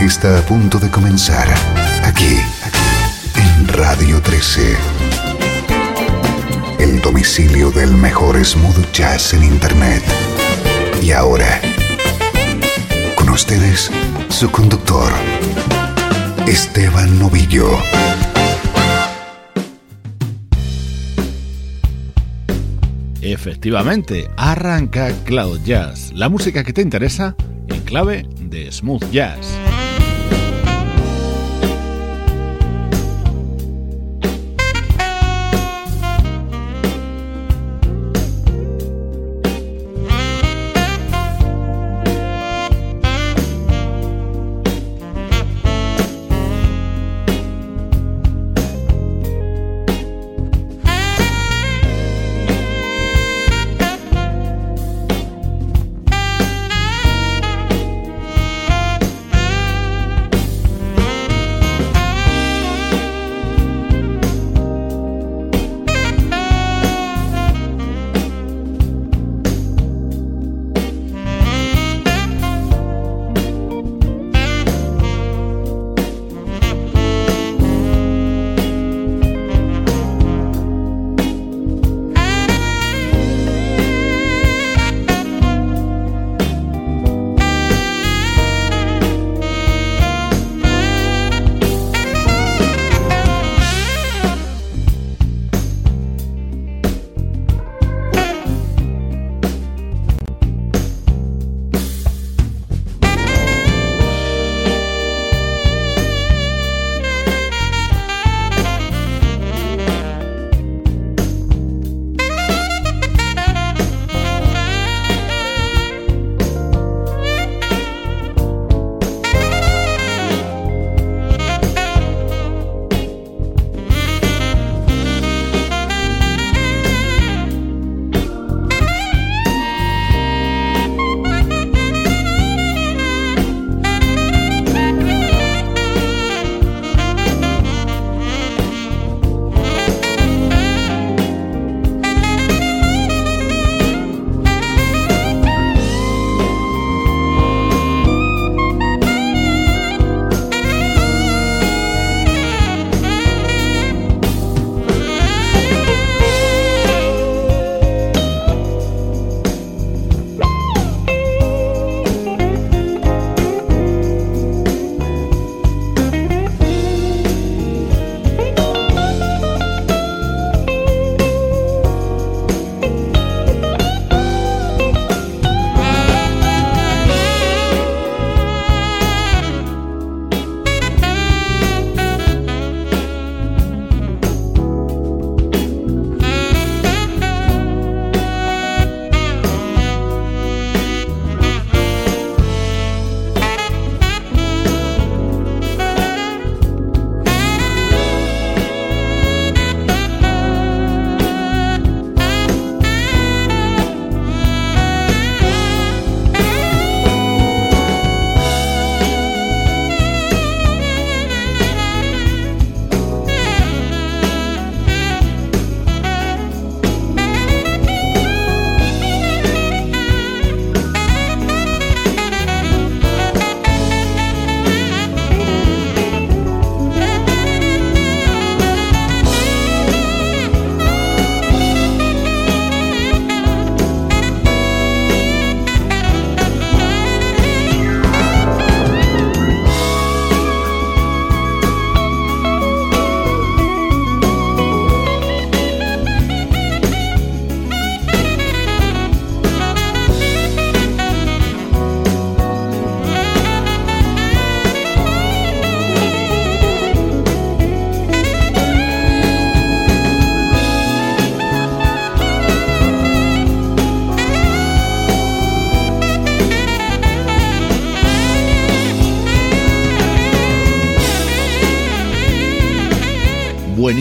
Está a punto de comenzar aquí, en Radio 13. El domicilio del mejor smooth jazz en Internet. Y ahora, con ustedes, su conductor, Esteban Novillo. Efectivamente, arranca Cloud Jazz, la música que te interesa en clave de smooth jazz.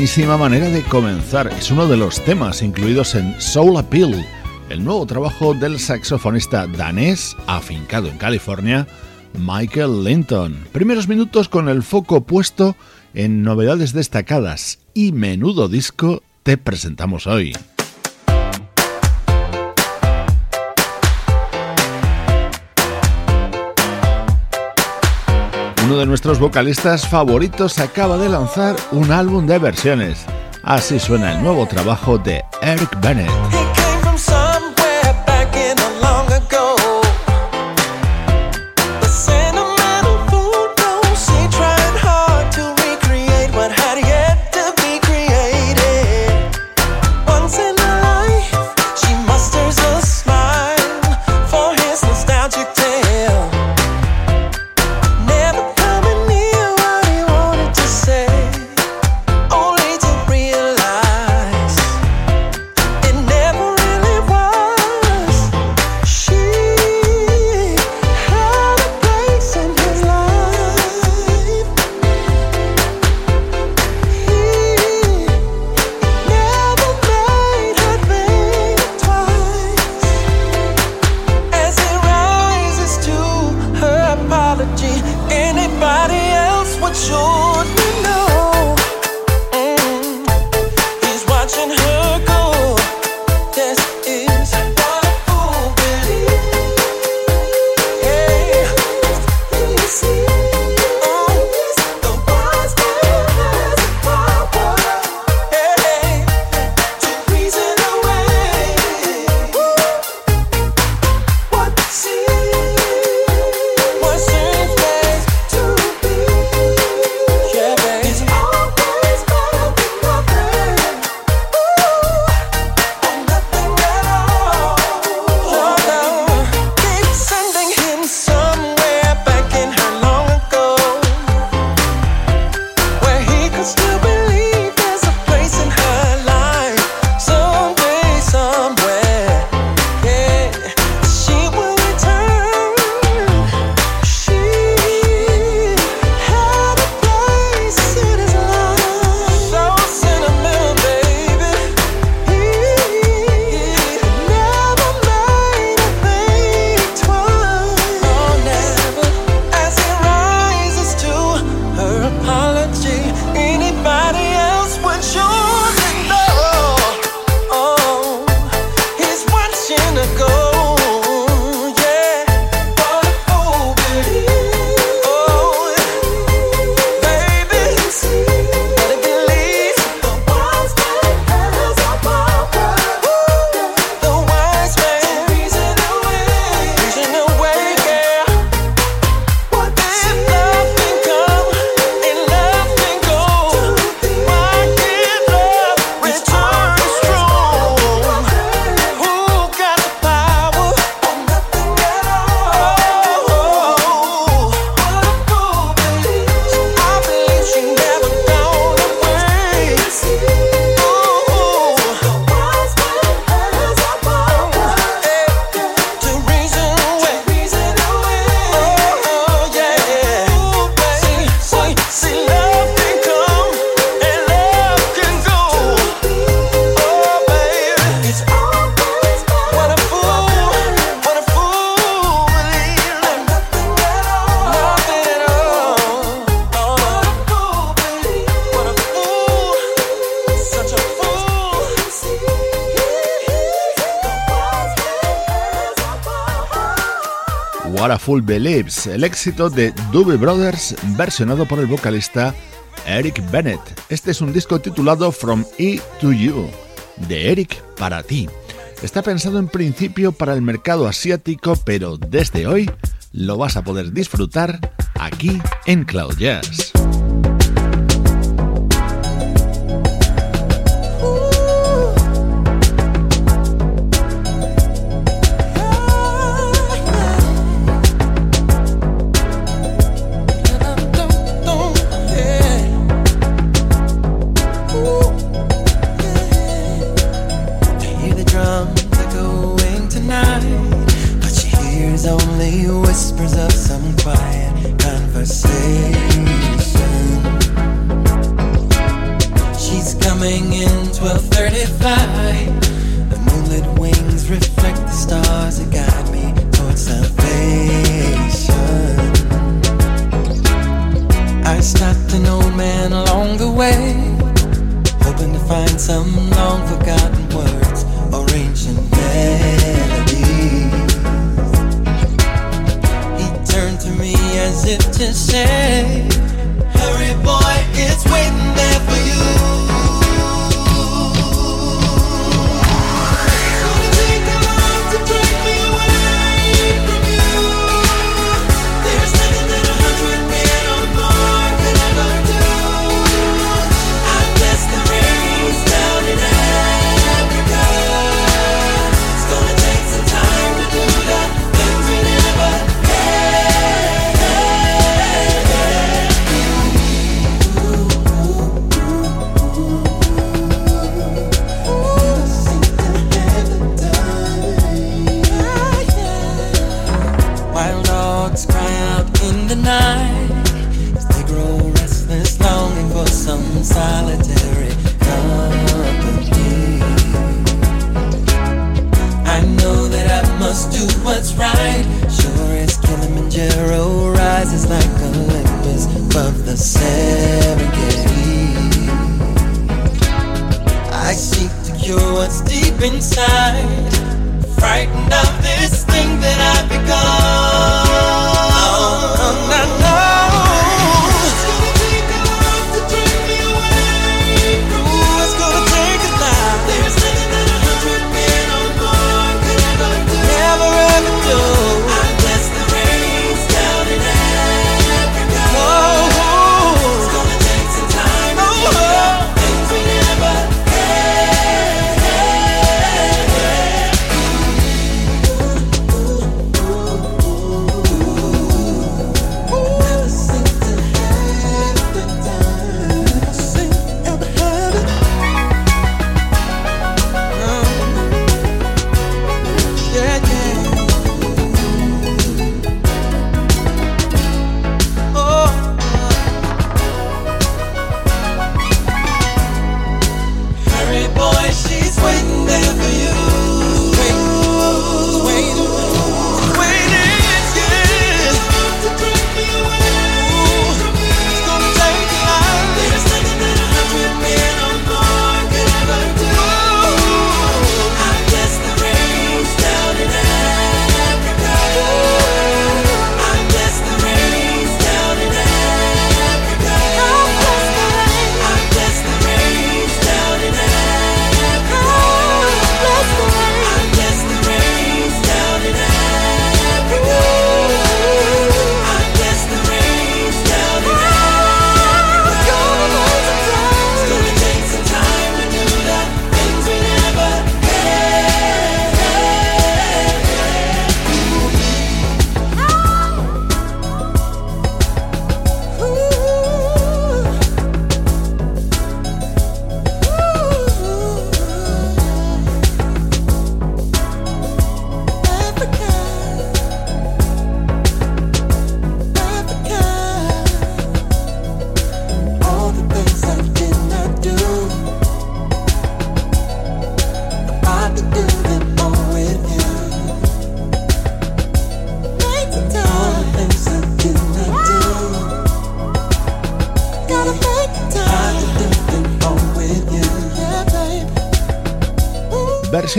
Buenísima manera de comenzar. Es uno de los temas incluidos en Soul Appeal, el nuevo trabajo del saxofonista danés afincado en California, Michael Linton. Primeros minutos con el foco puesto en novedades destacadas y menudo disco te presentamos hoy. Uno de nuestros vocalistas favoritos acaba de lanzar un álbum de versiones. Así suena el nuevo trabajo de Eric Bennett. Full Believes, el éxito de Doobie Brothers versionado por el vocalista Eric Bennett. Este es un disco titulado From E to You, de Eric para ti. Está pensado en principio para el mercado asiático, pero desde hoy lo vas a poder disfrutar aquí en Cloud Jazz.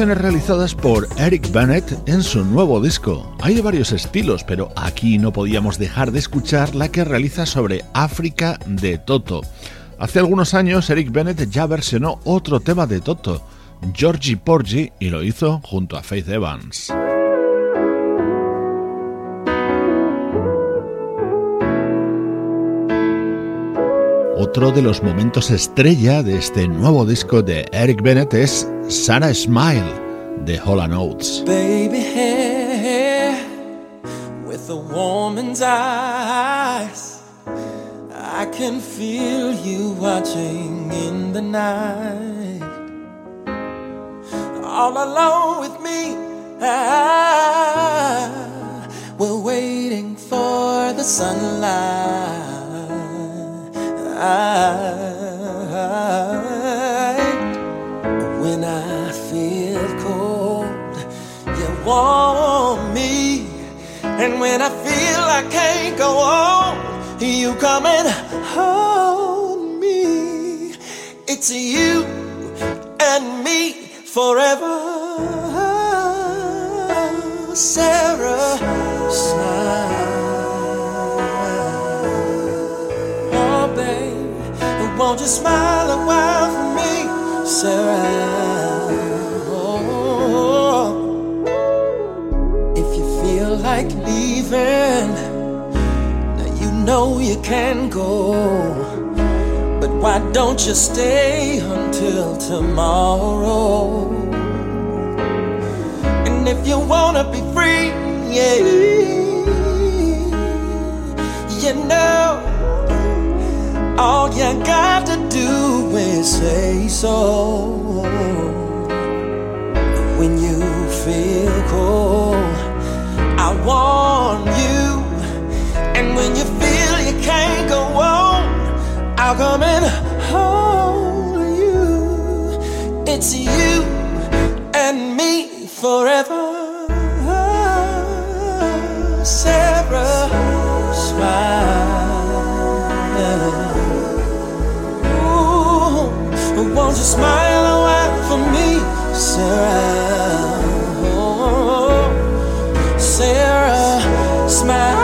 Realizadas por Eric Bennett en su nuevo disco. Hay de varios estilos, pero aquí no podíamos dejar de escuchar la que realiza sobre África de Toto. Hace algunos años Eric Bennett ya versionó otro tema de Toto, Georgie Porgy, y lo hizo junto a Faith Evans. Otro de los momentos estrella de este nuevo disco de Eric Bennett es Sarah Smile de Hola Notes. Baby hair with a woman's eyes. I can feel you watching in the night. All alone with me, I, we're waiting for the sunlight. When I feel cold, you warm me. And when I feel I can't go on, you come and hold me. It's you and me forever. Sarah, won't you smile a while for me, Sarah? Oh, if you feel like leaving, now you know you can go. But why don't you stay until tomorrow? And if you wanna be free, yeah, you know all you got to do is say so. When you feel cold, I warm you. And when you feel you can't go on, I'll come and hold you. It's you and me forever. Won't you smile a while for me, Sarah? Oh, Sarah, smile.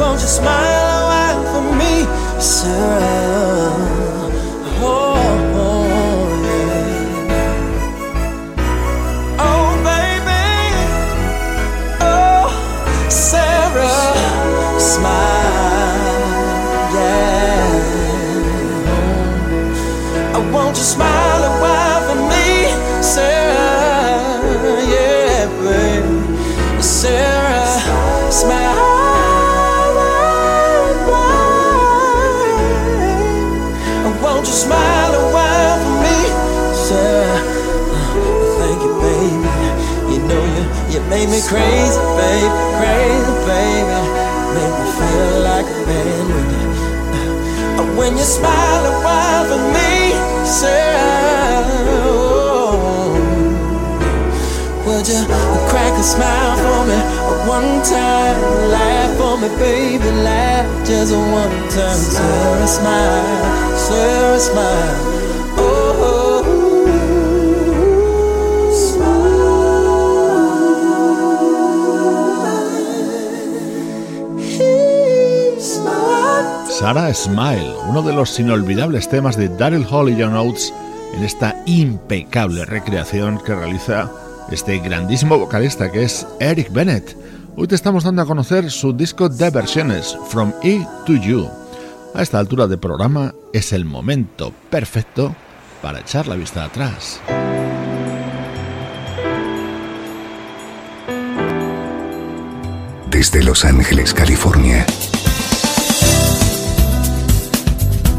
Won't you smile a while for me, Sarah? Smile. Uno de los inolvidables temas de Daryl Hall y John Oates en esta impecable recreación que realiza este grandísimo vocalista que es Eric Bennett. Hoy te estamos dando a conocer su disco de versiones, From E to You. A esta altura de programa es el momento perfecto para echar la vista atrás. Desde Los Ángeles, California.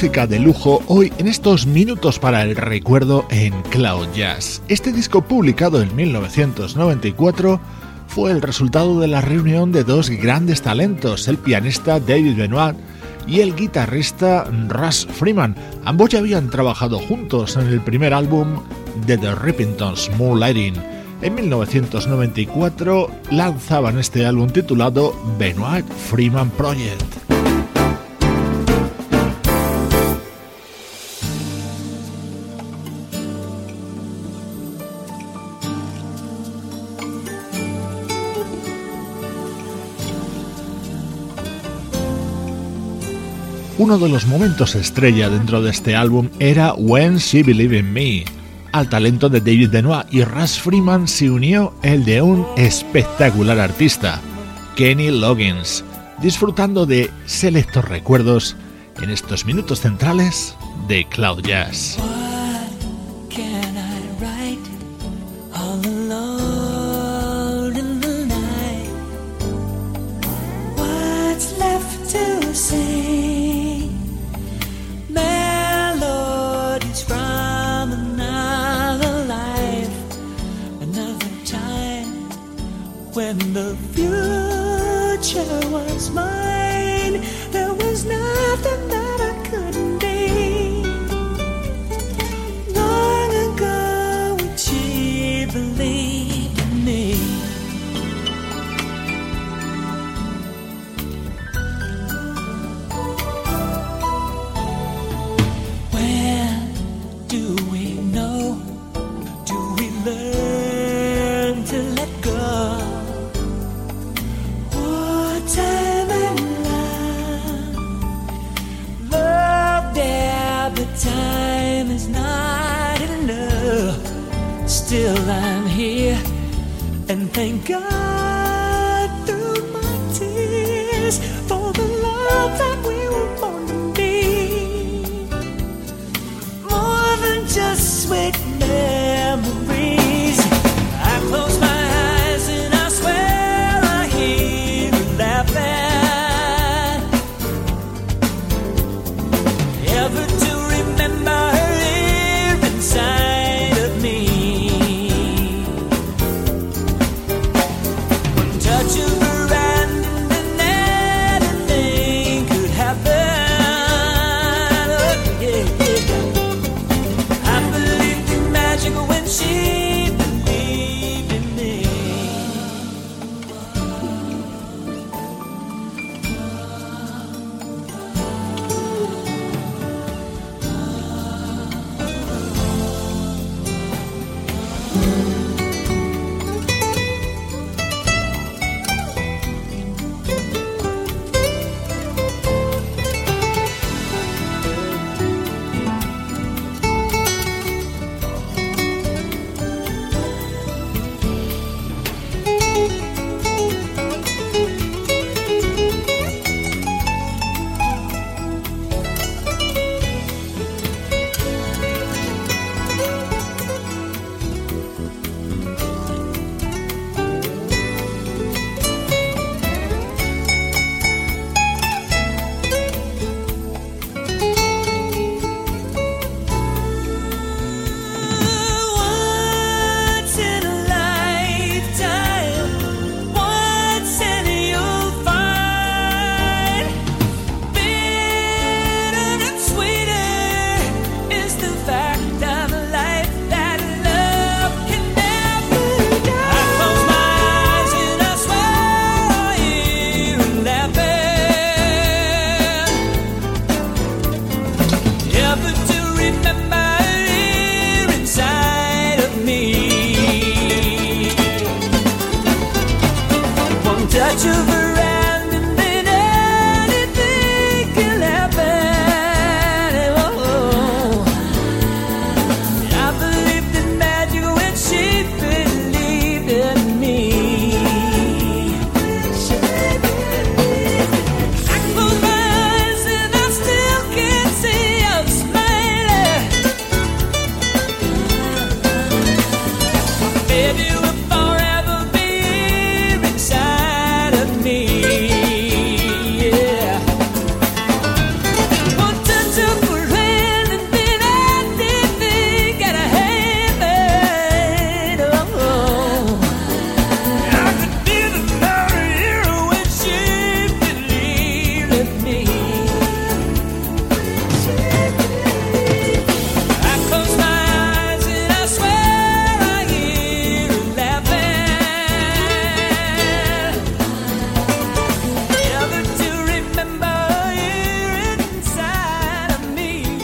Música de lujo hoy en estos minutos para el recuerdo en Cloud Jazz. Este disco publicado en 1994 fue el resultado de la reunión de dos grandes talentos, el pianista David Benoit y el guitarrista Russ Freeman. Ambos ya habían trabajado juntos en el primer álbum de The Rippingtons, Moonlighting. En 1994 lanzaban este álbum titulado Benoit Freeman Project. Uno de los momentos estrella dentro de este álbum era When She Believed in Me. Al talento de David Benoit y Russ Freeman se unió el de un espectacular artista, Kenny Loggins, disfrutando de selectos recuerdos en estos minutos centrales de Cloud Jazz. When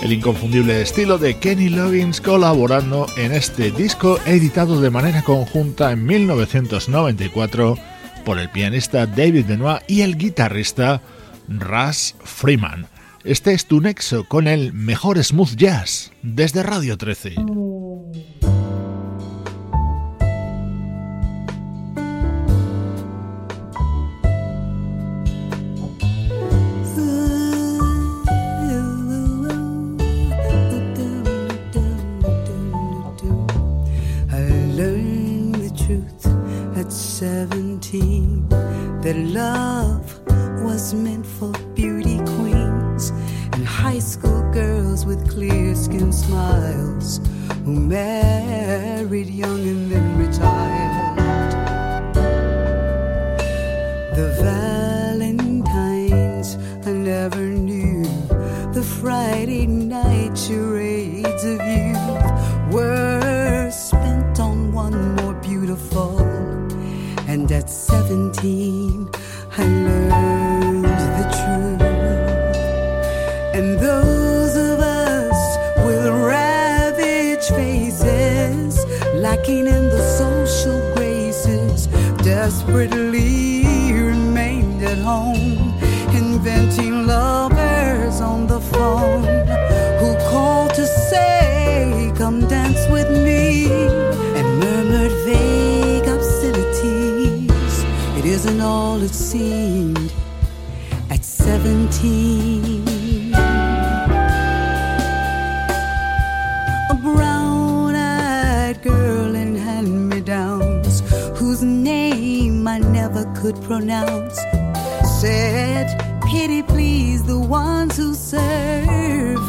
el inconfundible estilo de Kenny Loggins colaborando en este disco editado de manera conjunta en 1994 por el pianista David Benoit y el guitarrista Russ Freeman. Este es tu nexo con el mejor smooth jazz desde Radio 13. That love was meant for beauty queens and high school girls with clear skin smiles who married young and then retired. The Valentines I never knew, the Friday night charades of youth were spent on one more beautiful and at 17, I learned the truth. And those of us with ravaged faces, lacking in the social graces, desperately remained at home, inventing lovers on the isn't all it seemed at 17. A brown eyed girl in hand me downs, whose name I never could pronounce, said, Pity please the ones who serve,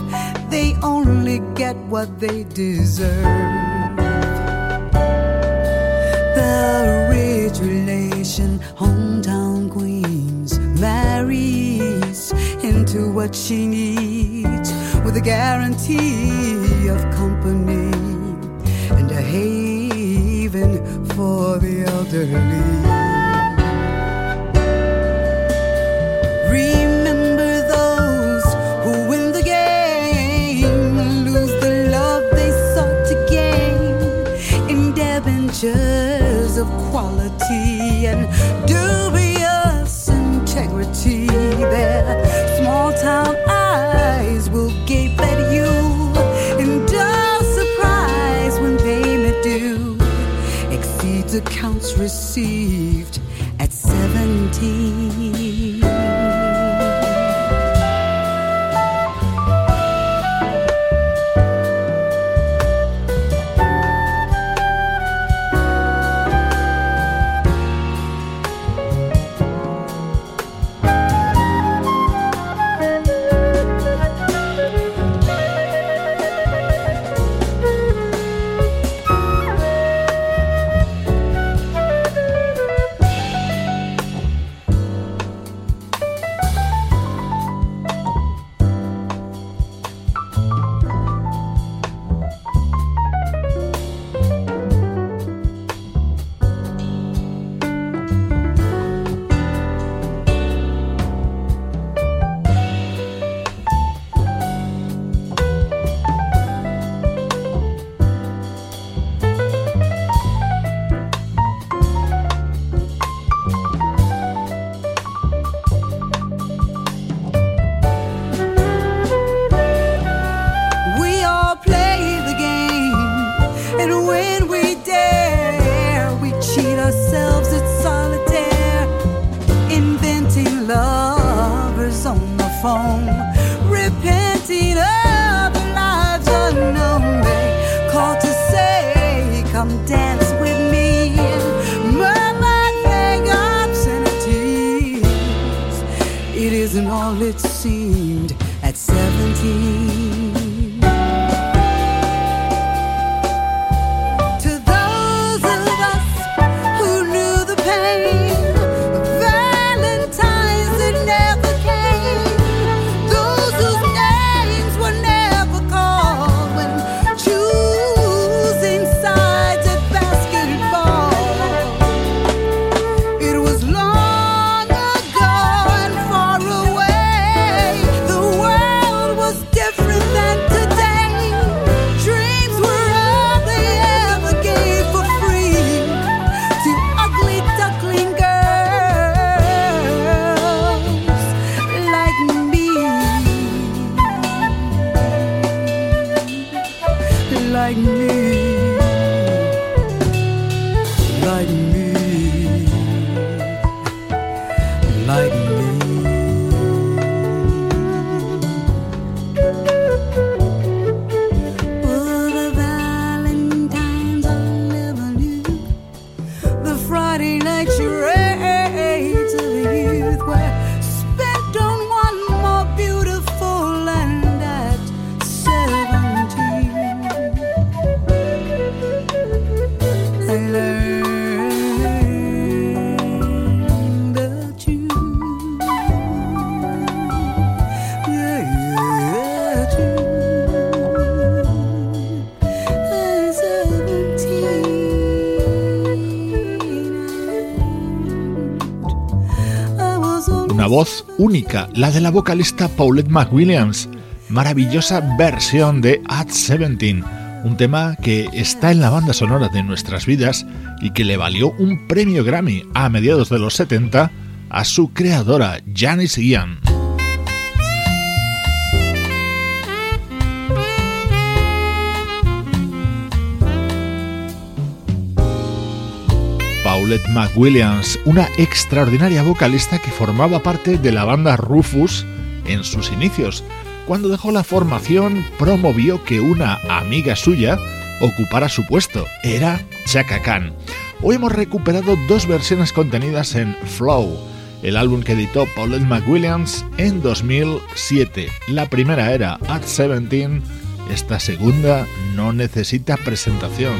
they only get what they deserve. The marriage relation, hometown queens marries into what she needs with a guarantee of company and a haven for the elderly. of quality and dubious integrity. Their small town eyes will gape at you in dull surprise when they payment due exceeds accounts received at 17. Única, la de la vocalista Paulette McWilliams. Maravillosa versión de At 17, un tema que está en la banda sonora de nuestras vidas y que le valió un premio Grammy a mediados de los 70 a su creadora, Janice Ian. Paulette McWilliams, una extraordinaria vocalista que formaba parte de la banda Rufus en sus inicios. Cuando dejó la formación, promovió que una amiga suya ocupara su puesto. Era Chaka Khan. Hoy hemos recuperado dos versiones contenidas en Flow, el álbum que editó Paulette McWilliams en 2007. La primera era At 17, esta segunda no necesita presentación.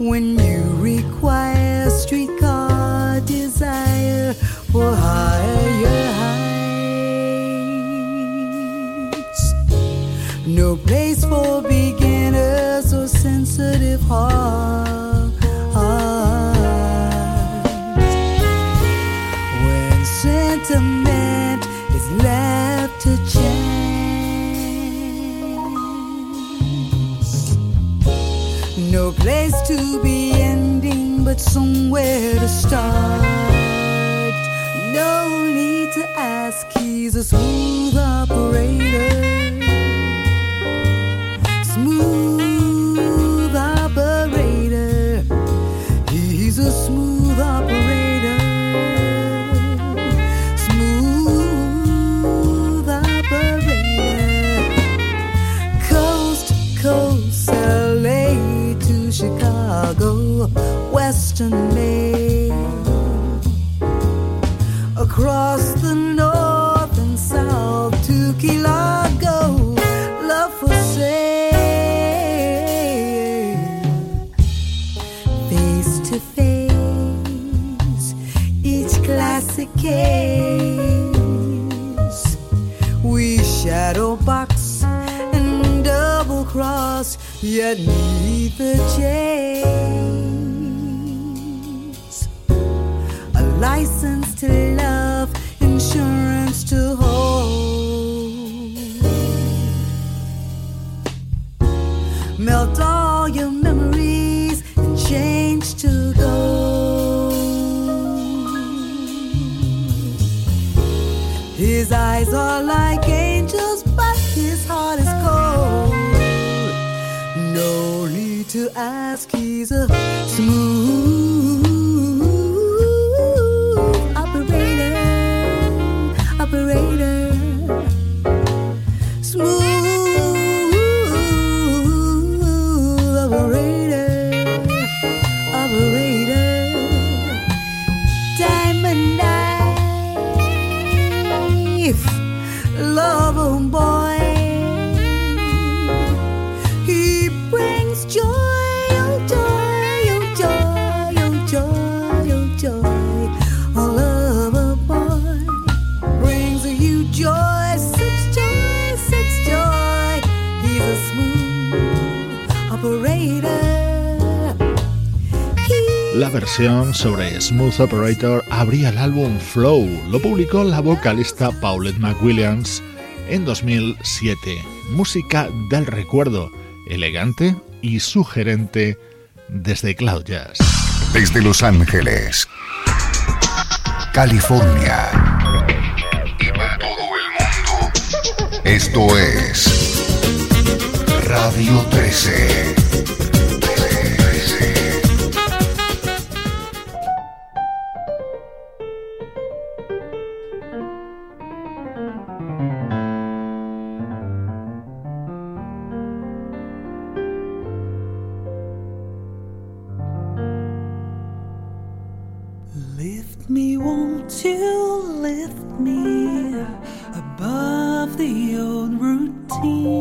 When somewhere to start. No need to ask, he's a smooth operator. Smooth operator. He's a smooth operator. Smooth operator. Coast to coast, LA to Chicago. Western cross, yet neither change. license to love, insurance to hold. Melt all your memories and change to gold. His eyes are like to ask, he's a smooth. Versión sobre Smooth Operator abría el álbum Flow. Lo publicó la vocalista Paulette McWilliams en 2007. Música del recuerdo, elegante y sugerente desde Cloud Jazz. Desde Los Ángeles, California y todo el mundo. Esto es Radio 13. empty.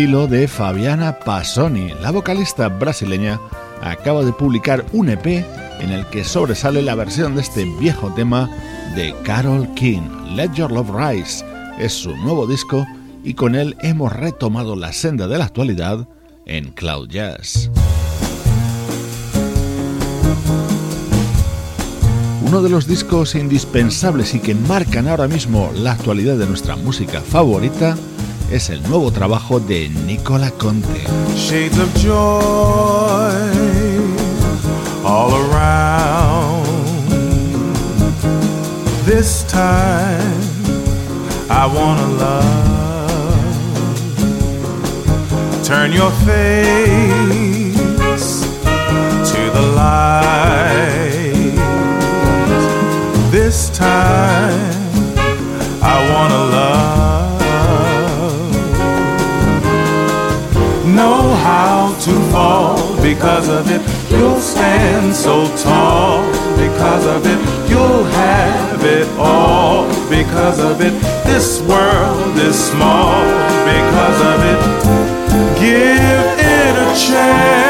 Estilo de Fabiana Passoni. La vocalista brasileña acaba de publicar un EP en el que sobresale la versión de este viejo tema de Carol King, Let Your Love Rise. Es su nuevo disco y con él hemos retomado la senda de la actualidad en Cloud Jazz. Uno de los discos indispensables y que marcan ahora mismo la actualidad de nuestra música favorita es el nuevo trabajo de Nicola Conte. Shades of joy all around. This time I wanna love. Turn your face to the light. This time how to fall because of it. You'll stand so tall because of it. You'll have it all because of it. This world is small because of it. Give it a chance.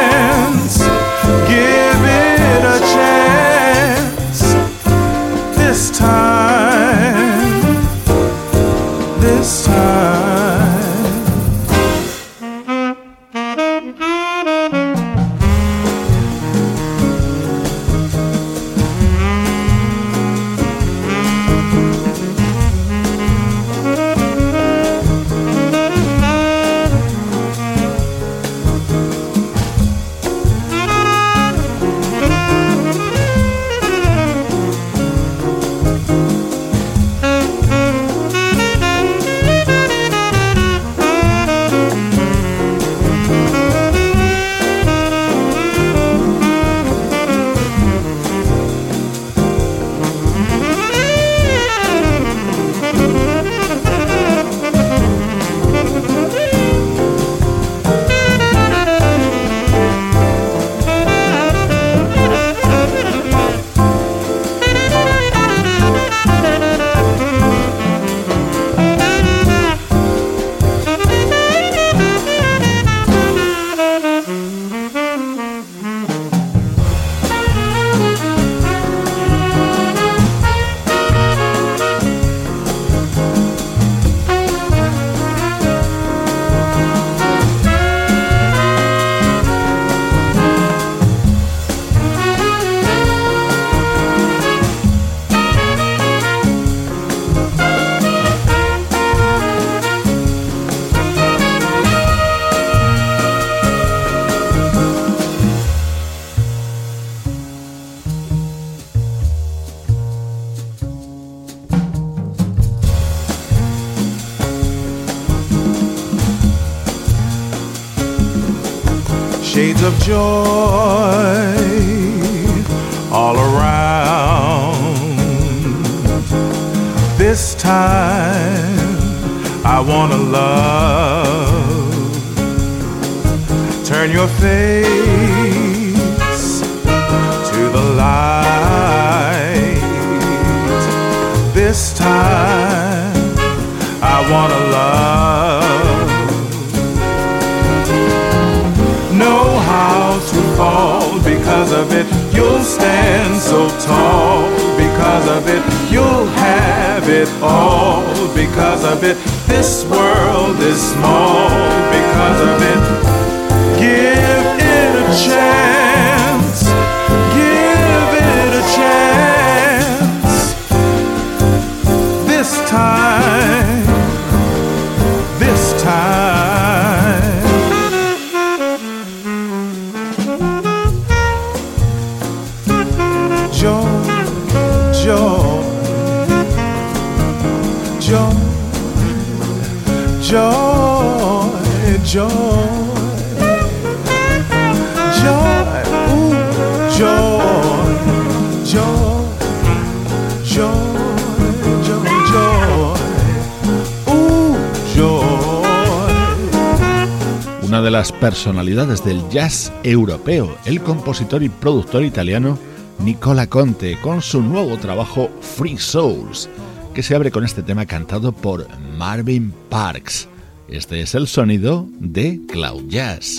las personalidades del jazz europeo, el compositor y productor italiano Nicola Conte, con su nuevo trabajo Free Souls, que se abre con este tema cantado por Marvin Parks. Este es el sonido de Cloud Jazz.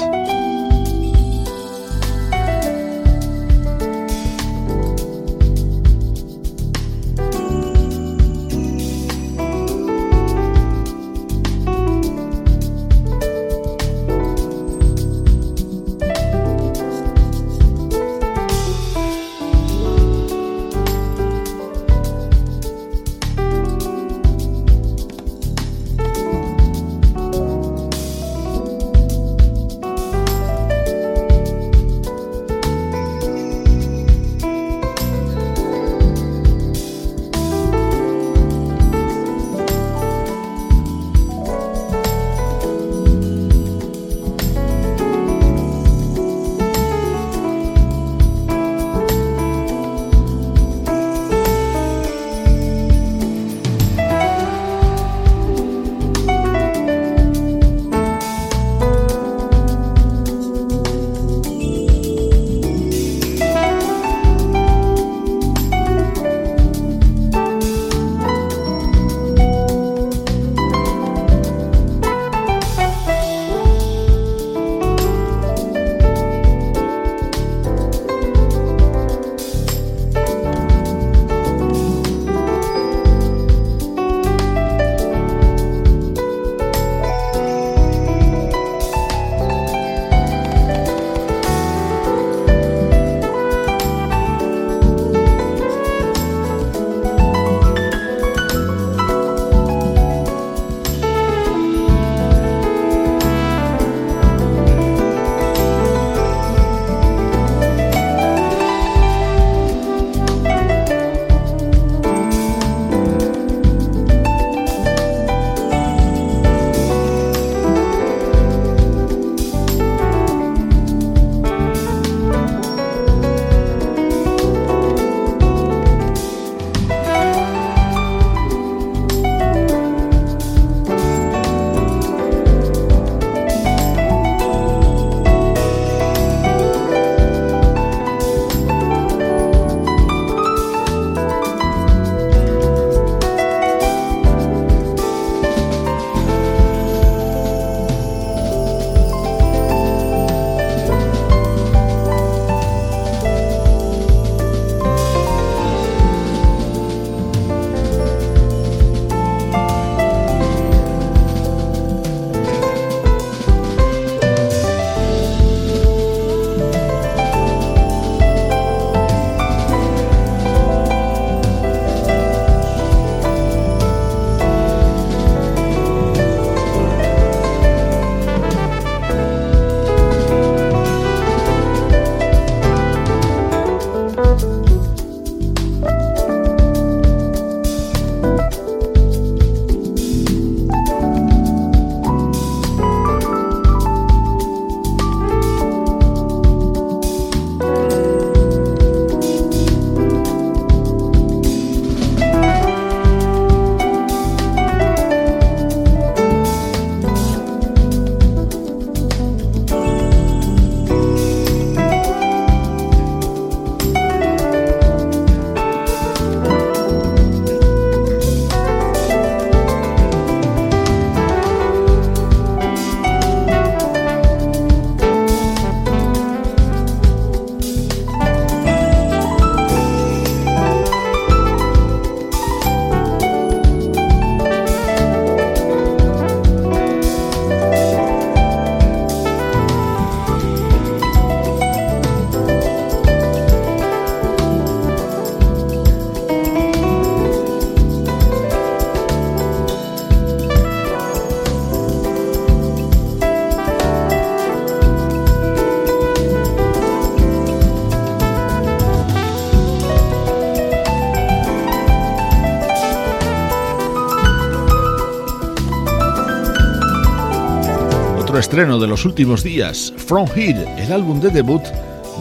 Estreno de los últimos días, From Here, el álbum de debut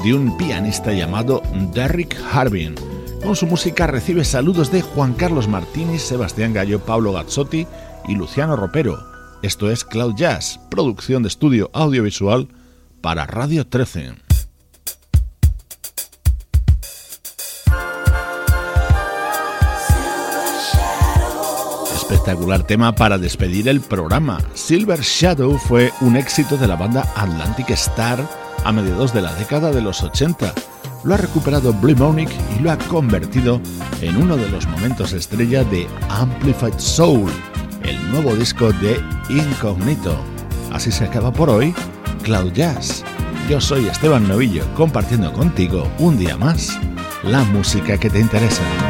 de un pianista llamado Derrick Harbin. Con su música recibe saludos de Juan Carlos Martínez, Sebastián Gallo, Pablo Gazzotti y Luciano Ropero. Esto es Cloud Jazz, producción de estudio audiovisual para Radio 13. Espectacular tema para despedir el programa. Silver Shadow fue un éxito de la banda Atlantic Star a mediados de la década de los 80 lo ha recuperado Blue Monic y lo ha convertido en uno de los momentos estrella de Amplified Soul, el nuevo disco de Incognito. Así se acaba por hoy Cloud Jazz. Yo soy Esteban Novillo compartiendo contigo un día más la música que te interesa.